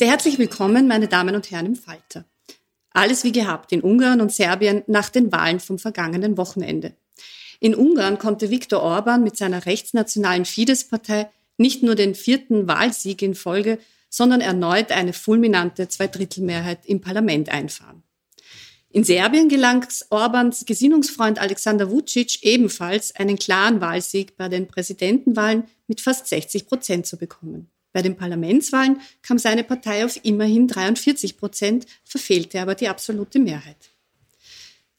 Sehr herzlich willkommen, meine Damen und Herren im Falter. Alles wie gehabt in Ungarn und Serbien nach den Wahlen vom vergangenen Wochenende. In Ungarn konnte Viktor Orban mit seiner rechtsnationalen Fidesz-Partei nicht nur den vierten Wahlsieg in Folge, sondern erneut eine fulminante Zweidrittelmehrheit im Parlament einfahren. In Serbien gelang Orbans Gesinnungsfreund Alexander Vucic ebenfalls einen klaren Wahlsieg bei den Präsidentenwahlen mit fast 60 Prozent zu bekommen. Bei den Parlamentswahlen kam seine Partei auf immerhin 43 Prozent, verfehlte aber die absolute Mehrheit.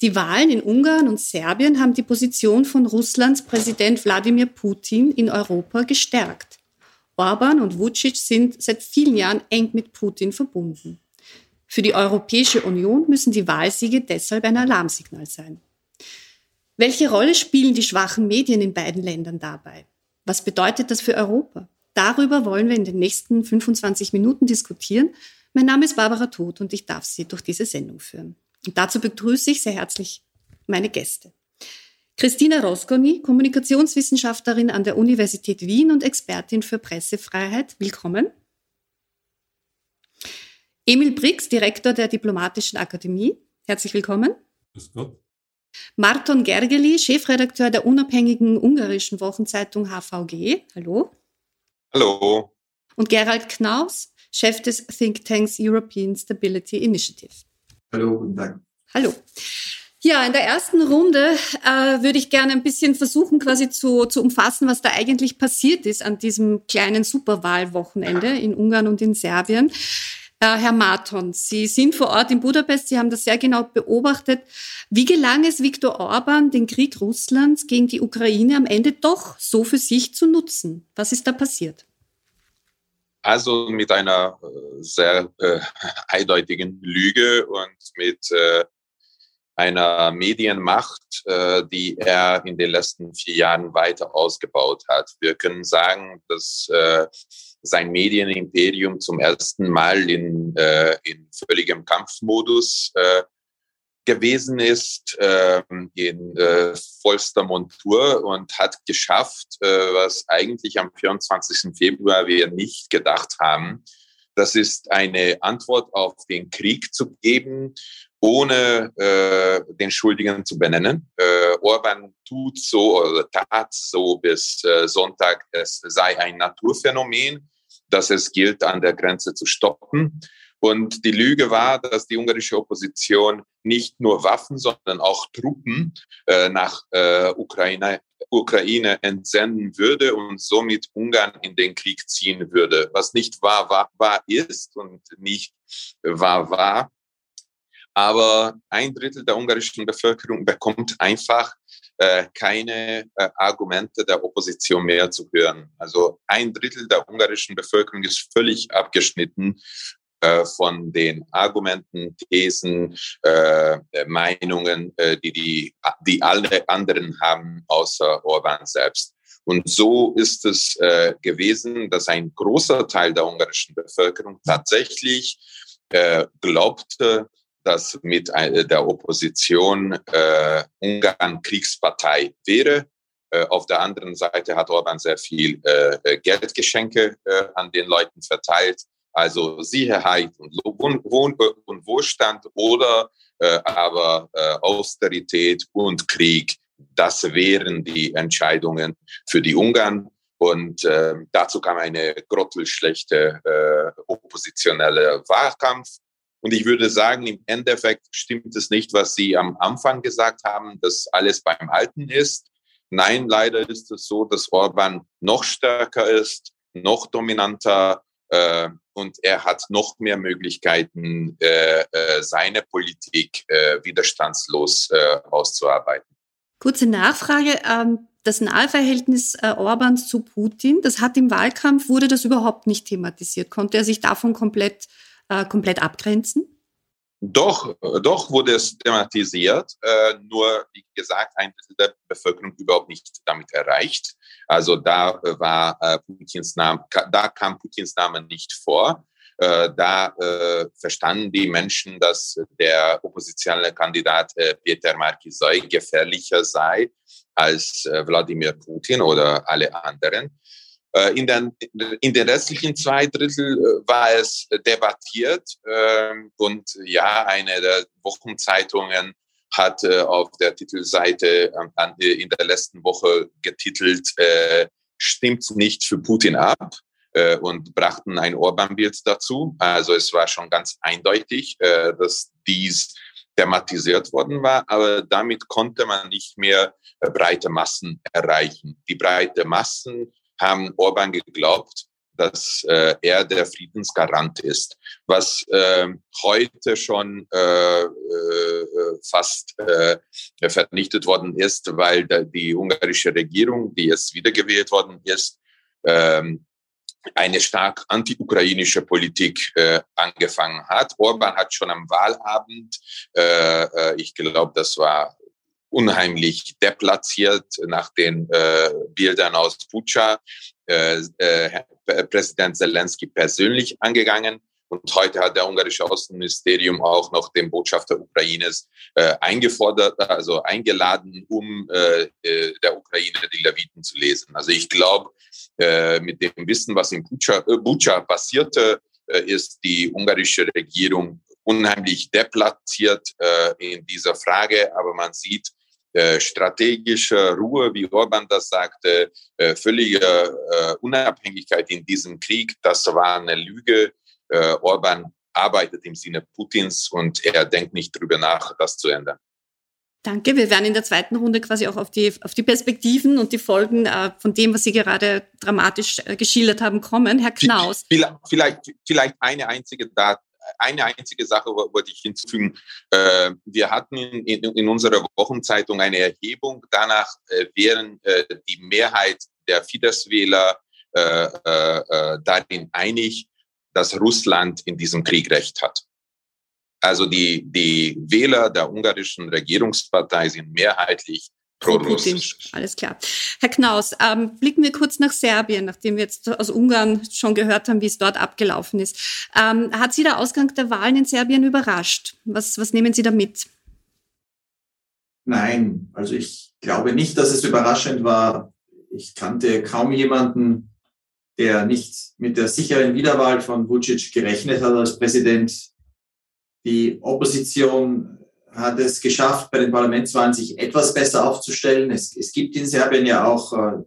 Die Wahlen in Ungarn und Serbien haben die Position von Russlands Präsident Wladimir Putin in Europa gestärkt. Orban und Vucic sind seit vielen Jahren eng mit Putin verbunden. Für die Europäische Union müssen die Wahlsiege deshalb ein Alarmsignal sein. Welche Rolle spielen die schwachen Medien in beiden Ländern dabei? Was bedeutet das für Europa? Darüber wollen wir in den nächsten 25 Minuten diskutieren. Mein Name ist Barbara Todt und ich darf Sie durch diese Sendung führen. Und dazu begrüße ich sehr herzlich meine Gäste. Christina Rosconi, Kommunikationswissenschaftlerin an der Universität Wien und Expertin für Pressefreiheit. Willkommen. Emil Brix, Direktor der Diplomatischen Akademie. Herzlich willkommen. Grüß Gott. Marton Gergely, Chefredakteur der unabhängigen ungarischen Wochenzeitung HVG. Hallo. Hallo. Und Gerald Knaus, Chef des Thinktanks European Stability Initiative. Hallo, guten Tag. Hallo. Ja, in der ersten Runde äh, würde ich gerne ein bisschen versuchen, quasi zu, zu umfassen, was da eigentlich passiert ist an diesem kleinen Superwahlwochenende in Ungarn und in Serbien. Äh, Herr Marton, Sie sind vor Ort in Budapest, Sie haben das sehr genau beobachtet. Wie gelang es Viktor Orban, den Krieg Russlands gegen die Ukraine am Ende doch so für sich zu nutzen? Was ist da passiert? Also mit einer äh, sehr äh, eindeutigen Lüge und mit äh, einer Medienmacht, äh, die er in den letzten vier Jahren weiter ausgebaut hat. Wir können sagen, dass äh, sein Medienimperium zum ersten Mal in, äh, in völligem Kampfmodus gewesen ist, äh, in vollster Montur und hat geschafft, was eigentlich am 24. Februar wir nicht gedacht haben. Das ist eine Antwort auf den Krieg zu geben, ohne äh, den Schuldigen zu benennen. Äh, Orban tut so oder tat so bis äh, Sonntag, es sei ein Naturphänomen dass es gilt, an der Grenze zu stoppen. Und die Lüge war, dass die ungarische Opposition nicht nur Waffen, sondern auch Truppen äh, nach äh, Ukraine, Ukraine entsenden würde und somit Ungarn in den Krieg ziehen würde. Was nicht wahr, wahr, wahr ist und nicht wahr war. Aber ein Drittel der ungarischen Bevölkerung bekommt einfach äh, keine äh, Argumente der Opposition mehr zu hören. Also ein Drittel der ungarischen Bevölkerung ist völlig abgeschnitten äh, von den Argumenten, Thesen, äh, Meinungen, äh, die, die, die alle anderen haben, außer Orban selbst. Und so ist es äh, gewesen, dass ein großer Teil der ungarischen Bevölkerung tatsächlich äh, glaubte, dass mit äh, der Opposition äh, Ungarn Kriegspartei wäre. Äh, auf der anderen Seite hat Orban sehr viel äh, Geldgeschenke äh, an den Leuten verteilt also Sicherheit und, Wohn und Wohlstand oder äh, aber äh, Austerität und Krieg. Das wären die Entscheidungen für die Ungarn. Und äh, dazu kam eine grottelschlechte äh, oppositionelle Wahlkampf. Und ich würde sagen, im Endeffekt stimmt es nicht, was Sie am Anfang gesagt haben, dass alles beim Alten ist. Nein, leider ist es so, dass Orban noch stärker ist, noch dominanter, äh, und er hat noch mehr Möglichkeiten, äh, äh, seine Politik äh, widerstandslos äh, auszuarbeiten. Kurze Nachfrage. Ähm, das Nahverhältnis äh, Orbans zu Putin, das hat im Wahlkampf, wurde das überhaupt nicht thematisiert. Konnte er sich davon komplett, äh, komplett abgrenzen? Doch, doch wurde es thematisiert, äh, nur wie gesagt, ein Drittel der Bevölkerung überhaupt nicht damit erreicht. Also da war äh, Putins Name, da kam Putins Name nicht vor. Äh, da äh, verstanden die Menschen, dass der oppositionelle Kandidat äh, Peter Markisoy gefährlicher sei als äh, Wladimir Putin oder alle anderen. Äh, in den, in den restlichen zwei Drittel äh, war es debattiert ähm, und ja, eine der Wochenzeitungen hat äh, auf der Titelseite in der letzten Woche getitelt, stimmt nicht für Putin ab und brachten ein Orban-Bild dazu. Also es war schon ganz eindeutig, dass dies thematisiert worden war, aber damit konnte man nicht mehr breite Massen erreichen. Die breite Massen haben Orban geglaubt, dass äh, er der Friedensgarant ist, was äh, heute schon äh, äh, fast äh, vernichtet worden ist, weil die ungarische Regierung, die jetzt wiedergewählt worden ist, ähm, eine stark anti-ukrainische Politik äh, angefangen hat. Orban hat schon am Wahlabend, ich glaube, das war unheimlich deplatziert nach den äh, Bildern aus Bucha, äh, äh, Präsident Zelensky persönlich angegangen. Und heute hat der ungarische Außenministerium auch noch den Botschafter Ukraines äh, eingefordert, also eingeladen, um äh, äh, der Ukraine die Leviten zu lesen. Also ich glaube, äh, mit dem Wissen, was in Bucha, äh, Bucha passierte, äh, ist die ungarische Regierung unheimlich deplatziert äh, in dieser Frage. Aber man sieht, äh, strategische Ruhe, wie Orban das sagte, äh, völlige äh, Unabhängigkeit in diesem Krieg, das war eine Lüge. Orban arbeitet im Sinne Putins und er denkt nicht darüber nach, das zu ändern. Danke. Wir werden in der zweiten Runde quasi auch auf die, auf die Perspektiven und die Folgen äh, von dem, was Sie gerade dramatisch äh, geschildert haben, kommen. Herr Knaus. Vielleicht, vielleicht eine einzige Dat eine einzige Sache wollte ich hinzufügen. Äh, wir hatten in, unserer Wochenzeitung eine Erhebung. Danach äh, wären äh, die Mehrheit der Fidesz-Wähler darin einig, dass Russland in diesem Krieg recht hat. Also die, die Wähler der ungarischen Regierungspartei sind mehrheitlich pro-russisch. Alles klar. Herr Knaus, ähm, blicken wir kurz nach Serbien, nachdem wir jetzt aus Ungarn schon gehört haben, wie es dort abgelaufen ist. Ähm, hat Sie der Ausgang der Wahlen in Serbien überrascht? Was, was nehmen Sie da mit? Nein, also ich glaube nicht, dass es überraschend war. Ich kannte kaum jemanden, der nicht mit der sicheren Wiederwahl von Vucic gerechnet hat als Präsident. Die Opposition hat es geschafft, bei den Parlamentswahlen sich etwas besser aufzustellen. Es, es gibt in Serbien ja auch äh,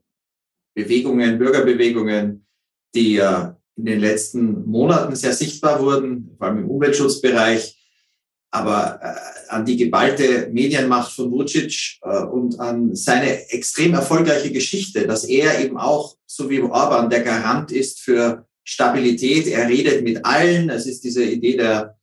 Bewegungen, Bürgerbewegungen, die äh, in den letzten Monaten sehr sichtbar wurden, vor allem im Umweltschutzbereich, aber äh, an die geballte Medienmacht von Vucic und an seine extrem erfolgreiche Geschichte, dass er eben auch, so wie Orban, der Garant ist für Stabilität. Er redet mit allen. Es ist diese Idee der,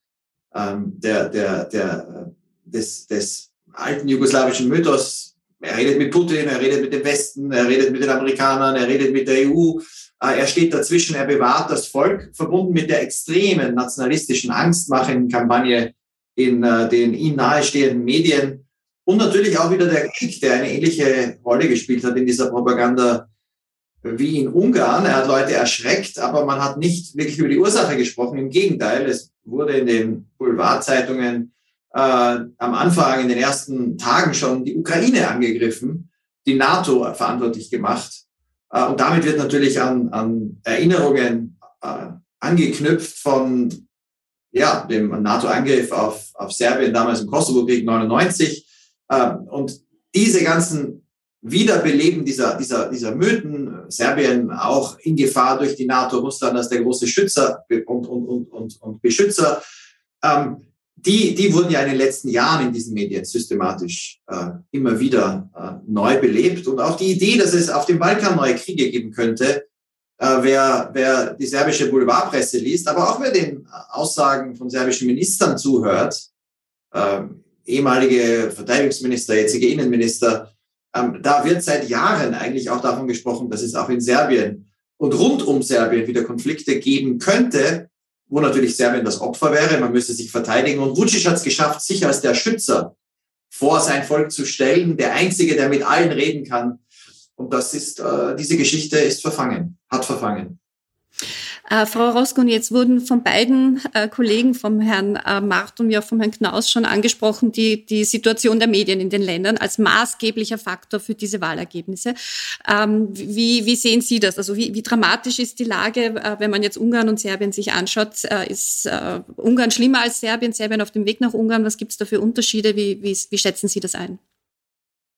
ähm, der, der, der, des, des alten jugoslawischen Mythos. Er redet mit Putin, er redet mit dem Westen, er redet mit den Amerikanern, er redet mit der EU. Äh, er steht dazwischen, er bewahrt das Volk, verbunden mit der extremen nationalistischen Angstmachen-Kampagne in äh, den ihm nahestehenden Medien und natürlich auch wieder der Krieg, der eine ähnliche Rolle gespielt hat in dieser Propaganda wie in Ungarn. Er hat Leute erschreckt, aber man hat nicht wirklich über die Ursache gesprochen. Im Gegenteil, es wurde in den Boulevardzeitungen äh, am Anfang, in den ersten Tagen schon die Ukraine angegriffen, die NATO verantwortlich gemacht. Äh, und damit wird natürlich an, an Erinnerungen äh, angeknüpft von ja, dem NATO-Angriff auf, auf Serbien damals im Kosovo-Krieg 99. Ähm, und diese ganzen Wiederbeleben dieser, dieser, dieser Mythen, Serbien auch in Gefahr durch die NATO, Russland als der große Schützer und, und, und, und, und Beschützer, ähm, die, die wurden ja in den letzten Jahren in diesen Medien systematisch äh, immer wieder äh, neu belebt. Und auch die Idee, dass es auf dem Balkan neue Kriege geben könnte, äh, wer, wer die serbische Boulevardpresse liest, aber auch wer den Aussagen von serbischen Ministern zuhört, äh, ehemalige Verteidigungsminister, jetzige Innenminister, ähm, da wird seit Jahren eigentlich auch davon gesprochen, dass es auch in Serbien und rund um Serbien wieder Konflikte geben könnte, wo natürlich Serbien das Opfer wäre, man müsste sich verteidigen. Und Vucic hat es geschafft, sich als der Schützer vor sein Volk zu stellen, der Einzige, der mit allen reden kann. Und das ist, äh, diese Geschichte ist verfangen, hat verfangen. Äh, Frau Roskun, jetzt wurden von beiden äh, Kollegen, vom Herrn äh, Mart und ja vom Herrn Knaus schon angesprochen, die, die Situation der Medien in den Ländern als maßgeblicher Faktor für diese Wahlergebnisse. Ähm, wie, wie sehen Sie das? Also wie, wie dramatisch ist die Lage, äh, wenn man jetzt Ungarn und Serbien sich anschaut? Äh, ist äh, Ungarn schlimmer als Serbien? Serbien auf dem Weg nach Ungarn? Was gibt es da für Unterschiede? Wie, wie, wie schätzen Sie das ein?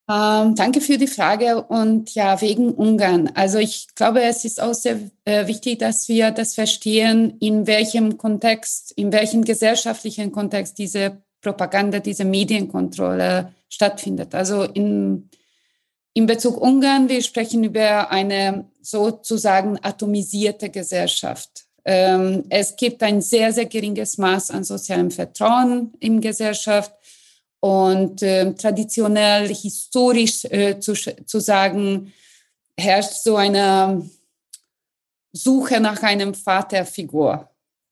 Ähm, danke für die Frage und ja, wegen Ungarn. Also ich glaube, es ist auch sehr äh, wichtig, dass wir das verstehen, in welchem Kontext, in welchem gesellschaftlichen Kontext diese Propaganda, diese Medienkontrolle stattfindet. Also in, in Bezug Ungarn, wir sprechen über eine sozusagen atomisierte Gesellschaft. Ähm, es gibt ein sehr, sehr geringes Maß an sozialem Vertrauen in Gesellschaft und äh, traditionell, historisch äh, zu, zu sagen, herrscht so eine Suche nach einem Vaterfigur.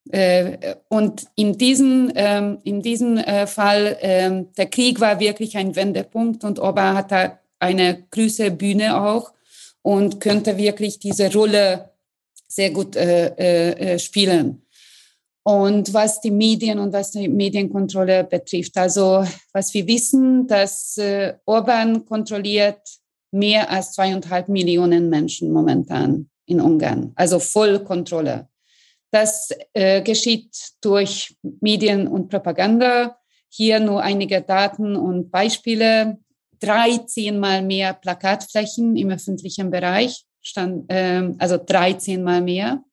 Äh, und in diesem, ähm, in diesem äh, Fall, äh, der Krieg war wirklich ein Wendepunkt und Oba hatte eine größere Bühne auch und könnte wirklich diese Rolle sehr gut äh, spielen. Und was die Medien und was die Medienkontrolle betrifft, also was wir wissen, dass äh, Orban kontrolliert mehr als zweieinhalb Millionen Menschen momentan in Ungarn, also Vollkontrolle. Das äh, geschieht durch Medien und Propaganda. Hier nur einige Daten und Beispiele. 13 mal mehr Plakatflächen im öffentlichen Bereich, stand, äh, also 13 mal mehr.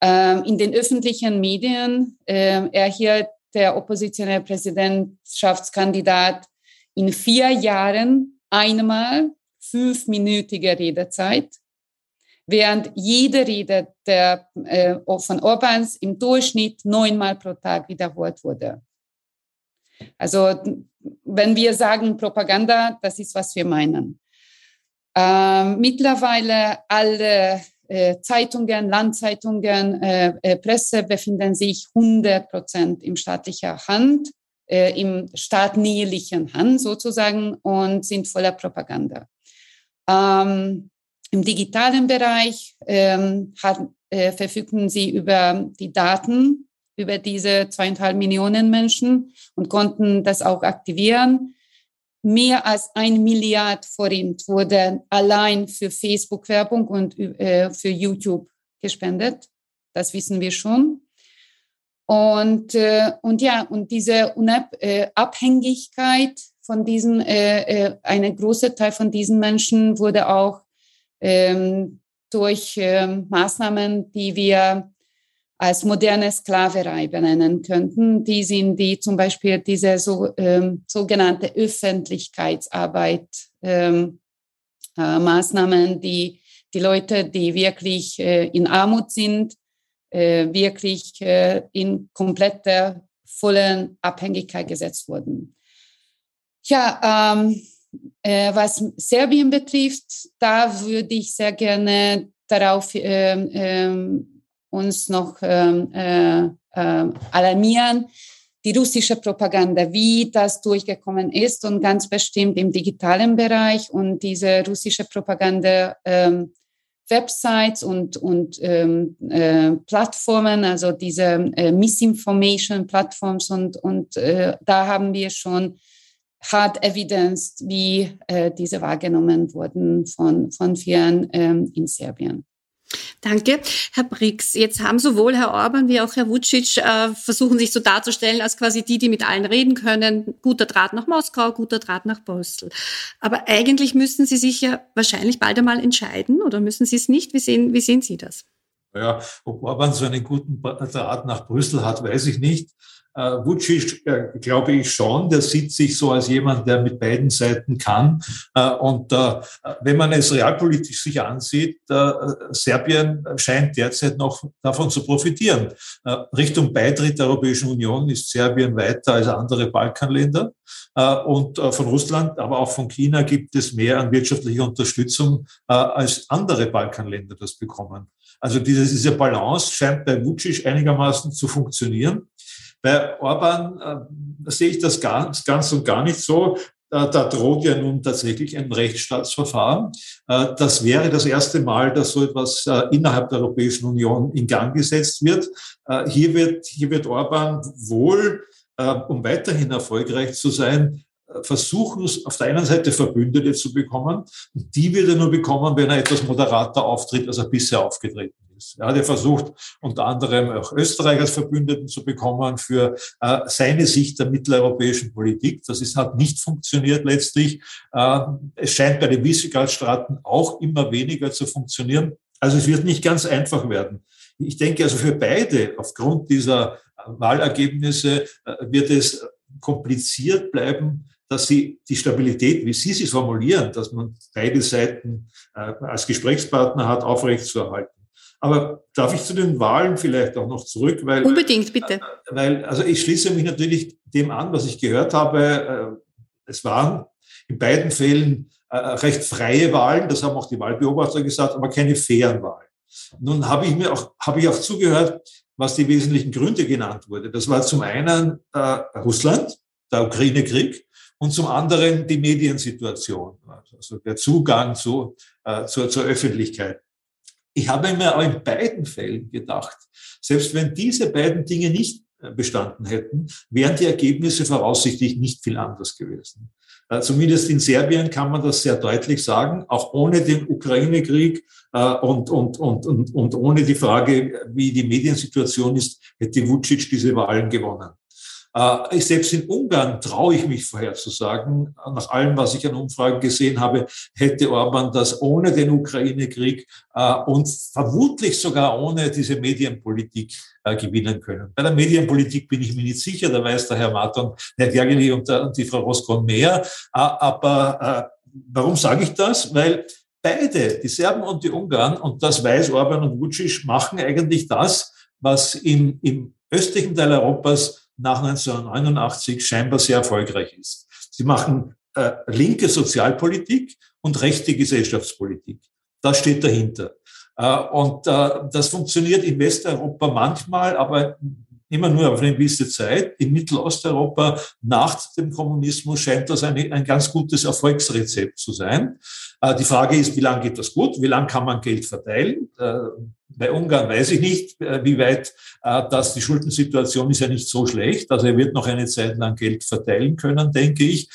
Ähm, in den öffentlichen Medien äh, erhielt der oppositionelle Präsidentschaftskandidat in vier Jahren einmal fünfminütige Redezeit, während jede Rede der, äh, von Orbans im Durchschnitt neunmal pro Tag wiederholt wurde. Also wenn wir sagen Propaganda, das ist, was wir meinen. Ähm, mittlerweile alle Zeitungen, Landzeitungen, äh, äh, Presse befinden sich 100 Prozent in staatlicher Hand, äh, im staatnäherlichen Hand sozusagen und sind voller Propaganda. Ähm, Im digitalen Bereich ähm, hat, äh, verfügten sie über die Daten über diese zweieinhalb Millionen Menschen und konnten das auch aktivieren mehr als ein Milliard Forint wurde allein für Facebook-Werbung und äh, für YouTube gespendet. Das wissen wir schon. Und, äh, und ja, und diese Unabhängigkeit äh, von diesen, äh, äh, ein großer Teil von diesen Menschen wurde auch ähm, durch ähm, Maßnahmen, die wir als moderne Sklaverei benennen könnten. Die sind die zum Beispiel diese so, ähm, sogenannte Öffentlichkeitsarbeit, ähm, äh, Maßnahmen, die die Leute, die wirklich äh, in Armut sind, äh, wirklich äh, in kompletter, vollen Abhängigkeit gesetzt wurden. Ja, ähm, äh, was Serbien betrifft, da würde ich sehr gerne darauf ähm, ähm, uns noch ähm, äh, äh, alarmieren, die russische Propaganda, wie das durchgekommen ist und ganz bestimmt im digitalen Bereich und diese russische Propaganda ähm, Websites und, und ähm, äh, Plattformen, also diese äh, Misinformation Plattforms und, und äh, da haben wir schon hard evidence, wie äh, diese wahrgenommen wurden von, von vielen ähm, in Serbien. Danke. Herr Brix, jetzt haben sowohl Herr Orban wie auch Herr Vucic äh, versuchen sich so darzustellen als quasi die, die mit allen reden können. Guter Draht nach Moskau, guter Draht nach Brüssel. Aber eigentlich müssen Sie sich ja wahrscheinlich bald einmal entscheiden oder müssen Sie es nicht? Wie sehen, wie sehen Sie das? Ja, ob Orban so einen guten Draht nach Brüssel hat, weiß ich nicht. Äh, Vucic, äh, glaube ich schon, der sieht sich so als jemand, der mit beiden Seiten kann. Äh, und wenn man es realpolitisch sich ansieht, Serbien scheint derzeit noch davon zu profitieren. Richtung Beitritt der Europäischen Union ist Serbien weiter als andere Balkanländer. Und von Russland, aber auch von China gibt es mehr an wirtschaftlicher Unterstützung als andere Balkanländer das bekommen. Also diese, diese Balance scheint bei Vucic einigermaßen zu funktionieren. Bei Orban äh, sehe ich das ganz, ganz und gar nicht so. Äh, da droht ja nun tatsächlich ein Rechtsstaatsverfahren. Äh, das wäre das erste Mal, dass so etwas äh, innerhalb der Europäischen Union in Gang gesetzt wird. Hier wird, hier wird Orban wohl, um weiterhin erfolgreich zu sein, versuchen, auf der einen Seite Verbündete zu bekommen. Die wird er nur bekommen, wenn er etwas moderater auftritt, als er bisher aufgetreten ist. Er hat ja versucht, unter anderem auch Österreich als Verbündeten zu bekommen für äh, seine Sicht der mitteleuropäischen Politik. Das ist, hat nicht funktioniert letztlich. Äh, es scheint bei den Visegrad-Staaten auch immer weniger zu funktionieren. Also es wird nicht ganz einfach werden. Ich denke also für beide aufgrund dieser äh, Wahlergebnisse äh, wird es kompliziert bleiben, dass sie die Stabilität, wie Sie sie formulieren, dass man beide Seiten äh, als Gesprächspartner hat, aufrechtzuerhalten. Aber darf ich zu den Wahlen vielleicht auch noch zurück? Weil, Unbedingt, bitte. Äh, weil, also ich schließe mich natürlich dem an, was ich gehört habe. Äh, es waren in beiden Fällen äh, recht freie Wahlen, das haben auch die Wahlbeobachter gesagt, aber keine fairen Wahlen. Nun habe ich mir auch, habe ich auch zugehört, was die wesentlichen Gründe genannt wurde. Das war zum einen äh, Russland, der Ukraine-Krieg, und zum anderen die Mediensituation, also der Zugang zu, äh, zur, zur Öffentlichkeit. Ich habe mir auch in beiden Fällen gedacht, selbst wenn diese beiden Dinge nicht äh, bestanden hätten, wären die Ergebnisse voraussichtlich nicht viel anders gewesen. Äh, zumindest in Serbien kann man das sehr deutlich sagen, auch ohne den Ukraine-Krieg äh, und, und, und, und, und ohne die Frage, wie die Mediensituation ist, hätte Vucic diese Wahlen gewonnen. Äh, selbst in Ungarn traue ich mich vorherzusagen, nach allem, was ich an Umfragen gesehen habe, hätte Orban das ohne den Ukraine-Krieg äh, und vermutlich sogar ohne diese Medienpolitik äh, gewinnen können. Bei der Medienpolitik bin ich mir nicht sicher, da weiß der Herr Martin, Herr Gergely und, und die Frau Roskon mehr. Aber warum sage ich das? Weil beide, die Serben und die Ungarn, und das weiß Orban und Vucic, machen eigentlich das, was im, im östlichen Teil Europas nach 1989 scheinbar sehr erfolgreich ist. Sie machen äh, linke Sozialpolitik und rechte Gesellschaftspolitik. Das steht dahinter. Äh, und äh, das funktioniert in Westeuropa manchmal, aber immer nur auf eine gewisse Zeit. In Mittelosteuropa nach dem Kommunismus scheint das eine, ein ganz gutes Erfolgsrezept zu sein. Äh, die Frage ist, wie lange geht das gut? Wie lange kann man Geld verteilen? Äh, bei Ungarn weiß ich nicht, äh, wie weit das, die Schuldensituation ist ja nicht so schlecht. Also er wird noch eine Zeit lang Geld verteilen können, denke ich.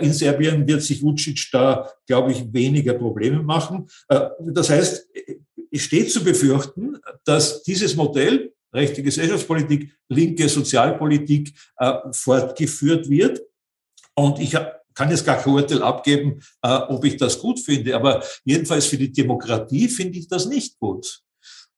In Serbien wird sich Vucic da, glaube ich, weniger Probleme machen. Das heißt, es steht zu befürchten, dass dieses Modell, rechte Gesellschaftspolitik, linke Sozialpolitik, fortgeführt wird. Und ich kann jetzt gar kein Urteil abgeben, äh, ob ich das gut finde. Aber jedenfalls für die Demokratie finde ich das nicht gut.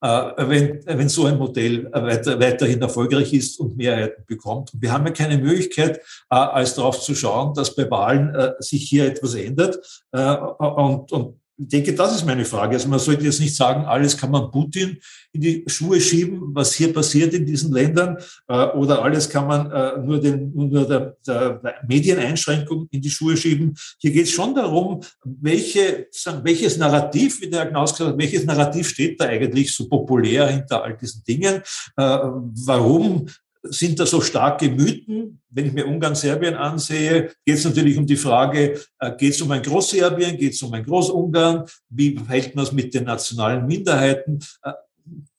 Äh, wenn, wenn so ein Modell weiter, weiterhin erfolgreich ist und Mehrheiten bekommt. Wir haben ja keine Möglichkeit, äh, als darauf zu schauen, dass bei Wahlen äh, sich hier etwas ändert. Und, und ich denke, das ist meine Frage. Also man sollte jetzt nicht sagen, alles kann man Putin in die Schuhe schieben, was hier passiert in diesen Ländern, äh, oder alles kann man äh, nur, den, nur der, der Medieneinschränkung in die Schuhe schieben. Hier geht es schon darum, welche, welches Narrativ, wie der Knaus gesagt hat, welches Narrativ steht da eigentlich so populär hinter all diesen Dingen? Äh, warum sind da so starke Mythen? Wenn ich mir Ungarn-Serbien ansehe, geht es natürlich um die Frage, äh, geht es um ein Großserbien, geht es um ein Großungarn? Wie verhält man es mit den nationalen Minderheiten? Äh,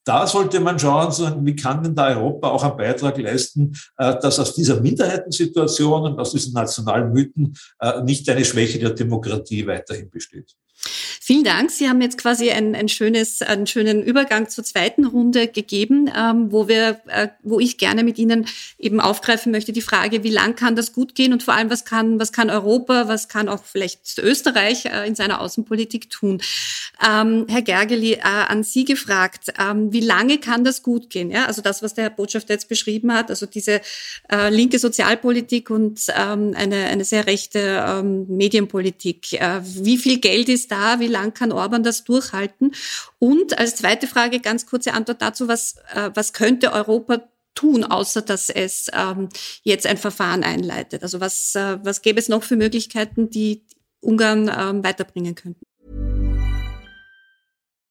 da sollte man schauen, wie kann denn da Europa auch einen Beitrag leisten, äh, dass aus dieser Minderheitensituation und aus diesen nationalen Mythen nicht eine Schwäche der Demokratie weiterhin besteht. Vielen Dank. Sie haben jetzt quasi ein, ein schönes, einen schönen Übergang zur zweiten Runde gegeben, ähm, wo wir, äh, wo ich gerne mit Ihnen eben aufgreifen möchte die Frage, wie lang kann das gut gehen und vor allem was kann, was kann Europa, was kann auch vielleicht Österreich äh, in seiner Außenpolitik tun? Ähm, Herr Gergely, äh, an Sie gefragt, ähm, wie lange kann das gut gehen? Ja, also das, was der Herr Botschafter jetzt beschrieben hat, also diese äh, linke Sozialpolitik und ähm, eine, eine sehr rechte ähm, Medienpolitik. Äh, wie viel Geld ist da? Wie lang kann Orban das durchhalten? Und als zweite Frage, ganz kurze Antwort dazu, was, äh, was könnte Europa tun, außer dass es ähm, jetzt ein Verfahren einleitet? Also was, äh, was gäbe es noch für Möglichkeiten, die Ungarn ähm, weiterbringen könnten?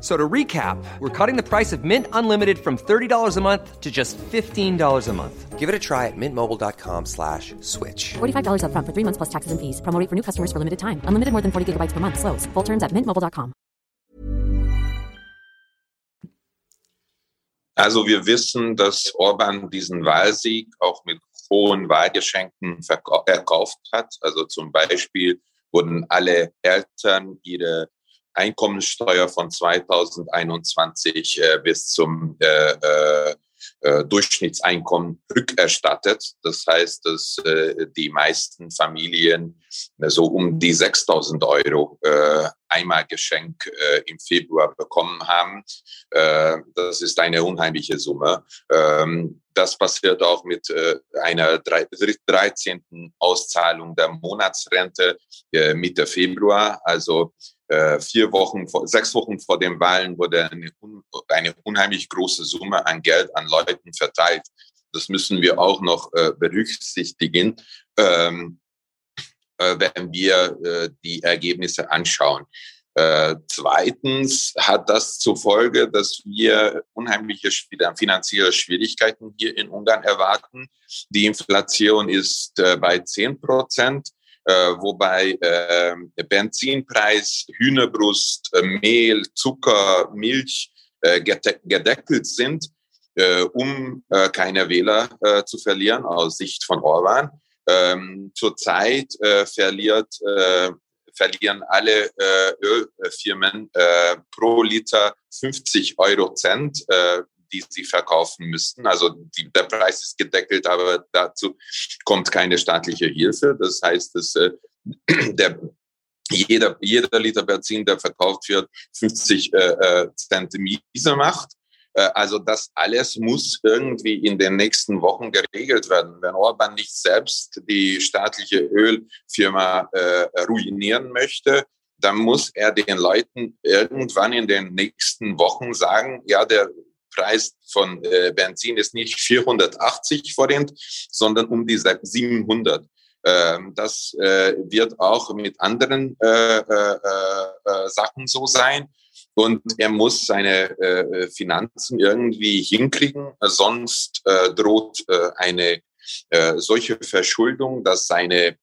So to recap, we're cutting the price of Mint Unlimited from $30 a month to just $15 a month. Give it a try at mintmobile.com slash switch. $45 up front for three months plus taxes and fees. Promo for new customers for limited time. Unlimited more than 40 gigabytes per month. Slows. Full terms at mintmobile.com. Also wir wissen, dass Orban diesen Wahlsieg auch mit hohen Wahlgeschenken verkauft hat. Also zum Beispiel wurden alle Eltern ihre Einkommensteuer von 2021 äh, bis zum äh, äh, äh, Durchschnittseinkommen rückerstattet. Das heißt, dass äh, die meisten Familien äh, so um die 6000 Euro einmal Geschenk im Februar bekommen haben. Das ist eine unheimliche Summe. Ähm, das passiert auch mit einer 13. Auszahlung der Monatsrente Mitte Februar. Also vier Wochen, sechs Wochen vor den Wahlen wurde eine, eine unheimlich große Summe an Geld an Leuten verteilt. Das müssen wir auch noch äh, berücksichtigen, ähm, äh, wenn wir äh, die Ergebnisse anschauen. Äh, zweitens hat das zur Folge, dass wir unheimliche finanzielle Schwierigkeiten hier in Ungarn erwarten. Die Inflation ist äh, bei zehn Prozent. Äh, wobei äh, Benzinpreis, Hühnerbrust, äh, Mehl, Zucker, Milch äh, gedeckelt sind, äh, um äh, keine Wähler äh, zu verlieren aus Sicht von Orban. Ähm, zurzeit äh, verliert, äh, verlieren alle äh, Ölfirmen äh, pro Liter 50 Euro Cent. Die sie verkaufen müssten. Also die, der Preis ist gedeckelt, aber dazu kommt keine staatliche Hilfe. Das heißt, dass äh, der jeder, jeder Liter Benzin, der verkauft wird, 50 äh, äh, Cent Miese macht. Äh, also das alles muss irgendwie in den nächsten Wochen geregelt werden. Wenn Orban nicht selbst die staatliche Ölfirma äh, ruinieren möchte, dann muss er den Leuten irgendwann in den nächsten Wochen sagen, ja, der Preis von äh, Benzin ist nicht 480 Forint, sondern um die 700. Ähm, das äh, wird auch mit anderen äh, äh, äh, Sachen so sein. Und er muss seine äh, Finanzen irgendwie hinkriegen, sonst droht eine solche Verschuldung, dass seine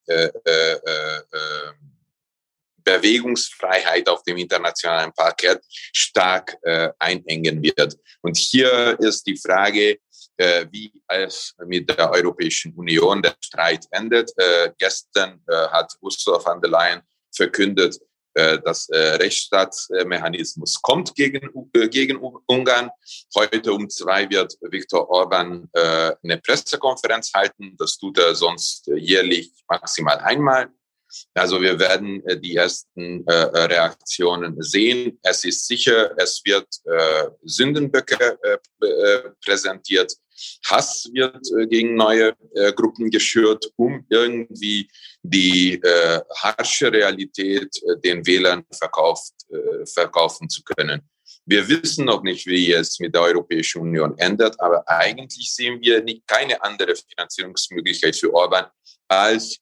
Bewegungsfreiheit auf dem internationalen Parkett stark äh, einengen wird. Und hier ist die Frage, äh, wie es mit der Europäischen Union der Streit endet. Äh, gestern äh, hat Ursula von der Leyen verkündet, äh, dass äh, Rechtsstaatsmechanismus kommt gegen, gegen Ungarn. Heute um zwei wird Viktor Orban eine Pressekonferenz halten. Das tut er sonst jährlich maximal einmal. Also wir werden die ersten Reaktionen sehen. Es ist sicher, es wird Sündenböcke präsentiert. Hass wird äh, gegen neue äh, Gruppen geschürt, um irgendwie die äh, harsche Realität äh, den Wählern verkauft, äh, verkaufen zu können. Wir wissen noch nicht, wie es mit der Europäischen Union ändert, aber eigentlich sehen wir nicht, keine andere Finanzierungsmöglichkeit für Orban als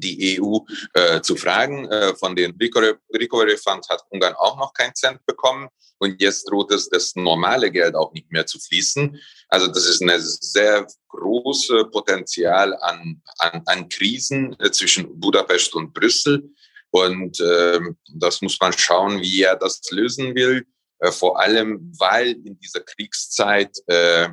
die EU äh, zu fragen. Äh, von den Recovery Fund hat Ungarn auch noch keinen Cent bekommen und jetzt droht es, das normale Geld auch nicht mehr zu fließen. Also das ist ein sehr großes Potenzial an, an, an Krisen äh, zwischen Budapest und Brüssel. Und äh, das muss man schauen, wie er das lösen will. Äh, vor allem, weil in dieser Kriegszeit äh,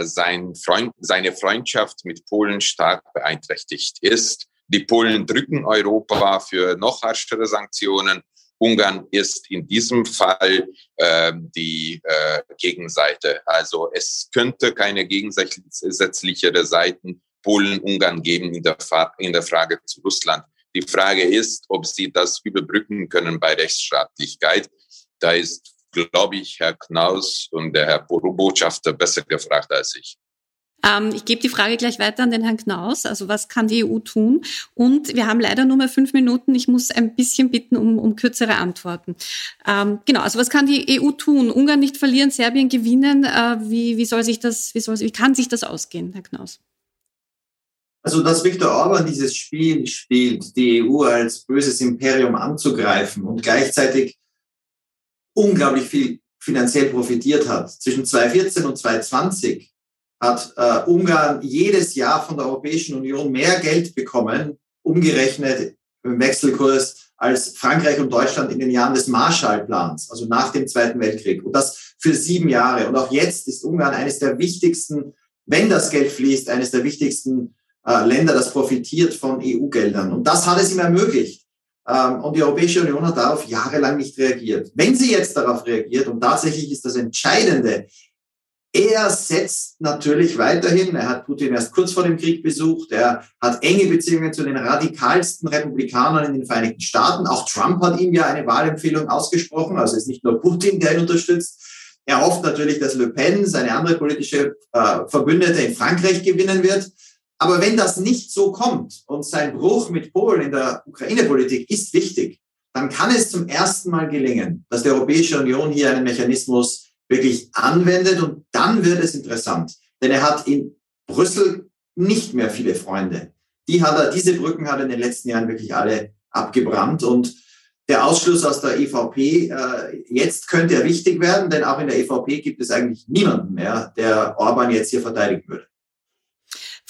sein Freund, seine Freundschaft mit Polen stark beeinträchtigt ist. Die Polen drücken Europa für noch harschere Sanktionen. Ungarn ist in diesem Fall äh, die äh, Gegenseite. Also es könnte keine gegensätzlichere Seiten Polen-Ungarn geben in der, in der Frage zu Russland. Die Frage ist, ob sie das überbrücken können bei Rechtsstaatlichkeit. Da ist, glaube ich, Herr Knaus und der Herr Botschafter besser gefragt als ich. Ähm, ich gebe die Frage gleich weiter an den Herrn Knaus. Also was kann die EU tun? Und wir haben leider nur mehr fünf Minuten. Ich muss ein bisschen bitten um, um kürzere Antworten. Ähm, genau, also was kann die EU tun? Ungarn nicht verlieren, Serbien gewinnen. Äh, wie, wie soll sich das, wie, soll, wie kann sich das ausgehen, Herr Knaus? Also, dass Viktor Orban dieses Spiel spielt, die EU als böses Imperium anzugreifen und gleichzeitig unglaublich viel finanziell profitiert hat. Zwischen 2014 und 2020 hat äh, Ungarn jedes Jahr von der Europäischen Union mehr Geld bekommen, umgerechnet im Wechselkurs, als Frankreich und Deutschland in den Jahren des Marshallplans, also nach dem Zweiten Weltkrieg. Und das für sieben Jahre. Und auch jetzt ist Ungarn eines der wichtigsten, wenn das Geld fließt, eines der wichtigsten äh, Länder, das profitiert von EU-Geldern. Und das hat es ihm ermöglicht. Ähm, und die Europäische Union hat darauf jahrelang nicht reagiert. Wenn sie jetzt darauf reagiert, und tatsächlich ist das Entscheidende, er setzt natürlich weiterhin, er hat Putin erst kurz vor dem Krieg besucht, er hat enge Beziehungen zu den radikalsten Republikanern in den Vereinigten Staaten. Auch Trump hat ihm ja eine Wahlempfehlung ausgesprochen, also es ist nicht nur Putin, der ihn unterstützt. Er hofft natürlich, dass Le Pen, seine andere politische äh, Verbündete in Frankreich gewinnen wird. Aber wenn das nicht so kommt und sein Bruch mit Polen in der Ukraine-Politik ist wichtig, dann kann es zum ersten Mal gelingen, dass die Europäische Union hier einen Mechanismus wirklich anwendet und dann wird es interessant. Denn er hat in Brüssel nicht mehr viele Freunde. Die hat er, diese Brücken hat er in den letzten Jahren wirklich alle abgebrannt und der Ausschluss aus der EVP, äh, jetzt könnte er wichtig werden, denn auch in der EVP gibt es eigentlich niemanden mehr, der Orban jetzt hier verteidigen würde.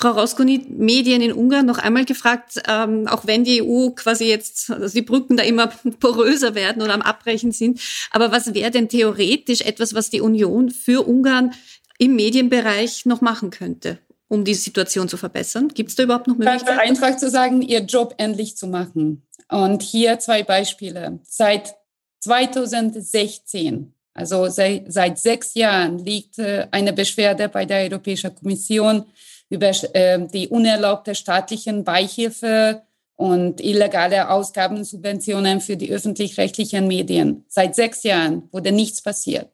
Frau Roskoni, Medien in Ungarn noch einmal gefragt, ähm, auch wenn die EU quasi jetzt, also die Brücken da immer poröser werden oder am Abbrechen sind, aber was wäre denn theoretisch etwas, was die Union für Ungarn im Medienbereich noch machen könnte, um die Situation zu verbessern? Gibt es da überhaupt noch Möglichkeiten? Einfach zu sagen, ihr Job endlich zu machen. Und hier zwei Beispiele. Seit 2016 also seit, seit sechs Jahren liegt äh, eine Beschwerde bei der Europäischen Kommission über äh, die unerlaubte staatlichen Beihilfe und illegale Ausgabensubventionen für die öffentlich-rechtlichen Medien. Seit sechs Jahren wurde nichts passiert.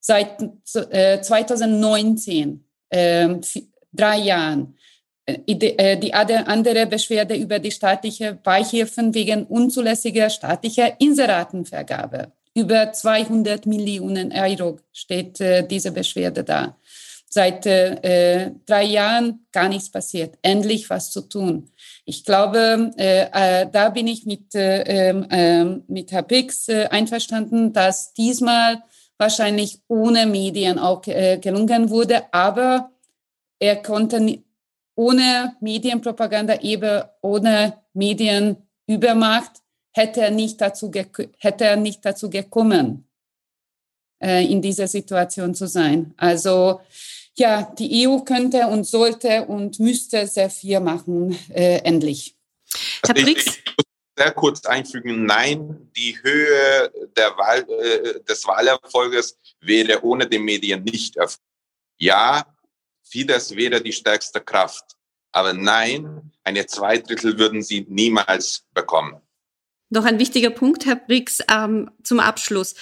Seit äh, 2019, äh, drei Jahren, äh, äh, die andere Beschwerde über die staatliche Beihilfen wegen unzulässiger staatlicher Inseratenvergabe. Über 200 Millionen Euro steht äh, diese Beschwerde da seit äh, drei Jahren gar nichts passiert. Endlich was zu tun. Ich glaube, äh, äh, da bin ich mit, äh, äh, mit Herr Pix äh, einverstanden, dass diesmal wahrscheinlich ohne Medien auch äh, gelungen wurde, aber er konnte ohne Medienpropaganda, eben ohne Medienübermacht, hätte er nicht dazu, hätte er nicht dazu gekommen, äh, in dieser Situation zu sein. Also ja, die EU könnte und sollte und müsste sehr viel machen, äh, endlich. Herr Brix. Ich, ich muss sehr kurz einfügen, nein, die Höhe der Wahl, äh, des Wahlerfolges wäre ohne die Medien nicht erfolgt. Ja, Fidesz wäre die stärkste Kraft, aber nein, eine Zweidrittel würden sie niemals bekommen. Noch ein wichtiger Punkt, Herr Brix, ähm, zum Abschluss.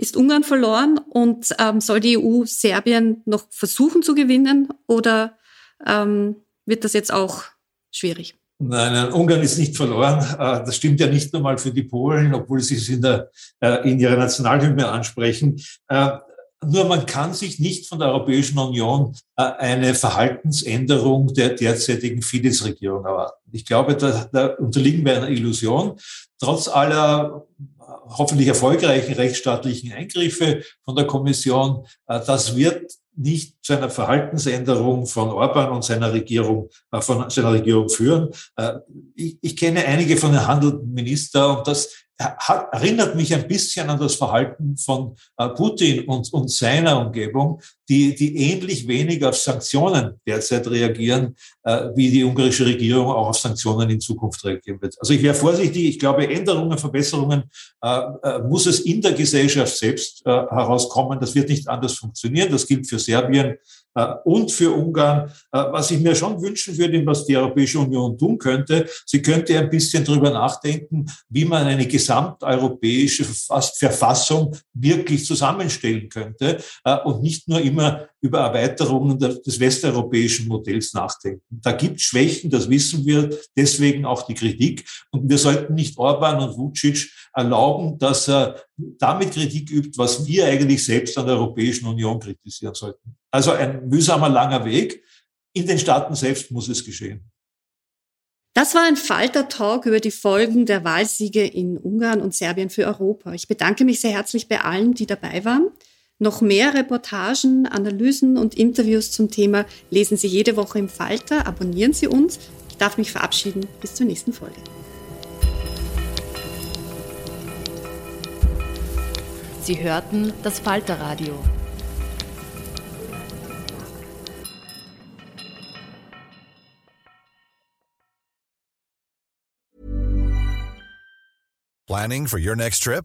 Ist Ungarn verloren und ähm, soll die EU Serbien noch versuchen zu gewinnen oder ähm, wird das jetzt auch schwierig? Nein, nein, Ungarn ist nicht verloren. Äh, das stimmt ja nicht nur mal für die Polen, obwohl sie es in, der, äh, in ihrer Nationalhymne ansprechen. Äh, nur man kann sich nicht von der Europäischen Union eine Verhaltensänderung der derzeitigen Fidesz-Regierung erwarten. Ich glaube, da, da unterliegen wir einer Illusion. Trotz aller hoffentlich erfolgreichen rechtsstaatlichen Eingriffe von der Kommission. Äh, das wird nicht zu einer Verhaltensänderung von Orban und seiner Regierung, äh, von seiner Regierung führen. Äh, ich, ich kenne einige von den handelnden Ministern und das erinnert mich ein bisschen an das Verhalten von Putin und, und seiner Umgebung, die, die ähnlich wenig auf Sanktionen derzeit reagieren, äh, wie die ungarische Regierung auch auf Sanktionen in Zukunft reagieren wird. Also ich wäre vorsichtig. Ich glaube, Änderungen, Verbesserungen äh, äh, muss es in der Gesellschaft selbst äh, herauskommen. Das wird nicht anders funktionieren. Das gilt für Serbien, äh, und für Ungarn. Äh, was ich mir schon wünschen würde, was die Europäische Union tun könnte, sie könnte ein bisschen darüber nachdenken, wie man eine gesamteuropäische Verfassung wirklich zusammenstellen könnte und nicht nur immer über Erweiterungen des westeuropäischen Modells nachdenken. Da gibt es Schwächen, das wissen wir, deswegen auch die Kritik. Und wir sollten nicht Orban und Vucic erlauben, dass er damit Kritik übt, was wir eigentlich selbst an der Europäischen Union kritisieren sollten. Also ein mühsamer, langer Weg. In den Staaten selbst muss es geschehen. Das war ein Falter-Talk über die Folgen der Wahlsiege in Ungarn und Serbien für Europa. Ich bedanke mich sehr herzlich bei allen, die dabei waren. Noch mehr Reportagen, Analysen und Interviews zum Thema lesen Sie jede Woche im Falter. Abonnieren Sie uns. Ich darf mich verabschieden. Bis zur nächsten Folge. Sie hörten das Falterradio. Planning for your next trip?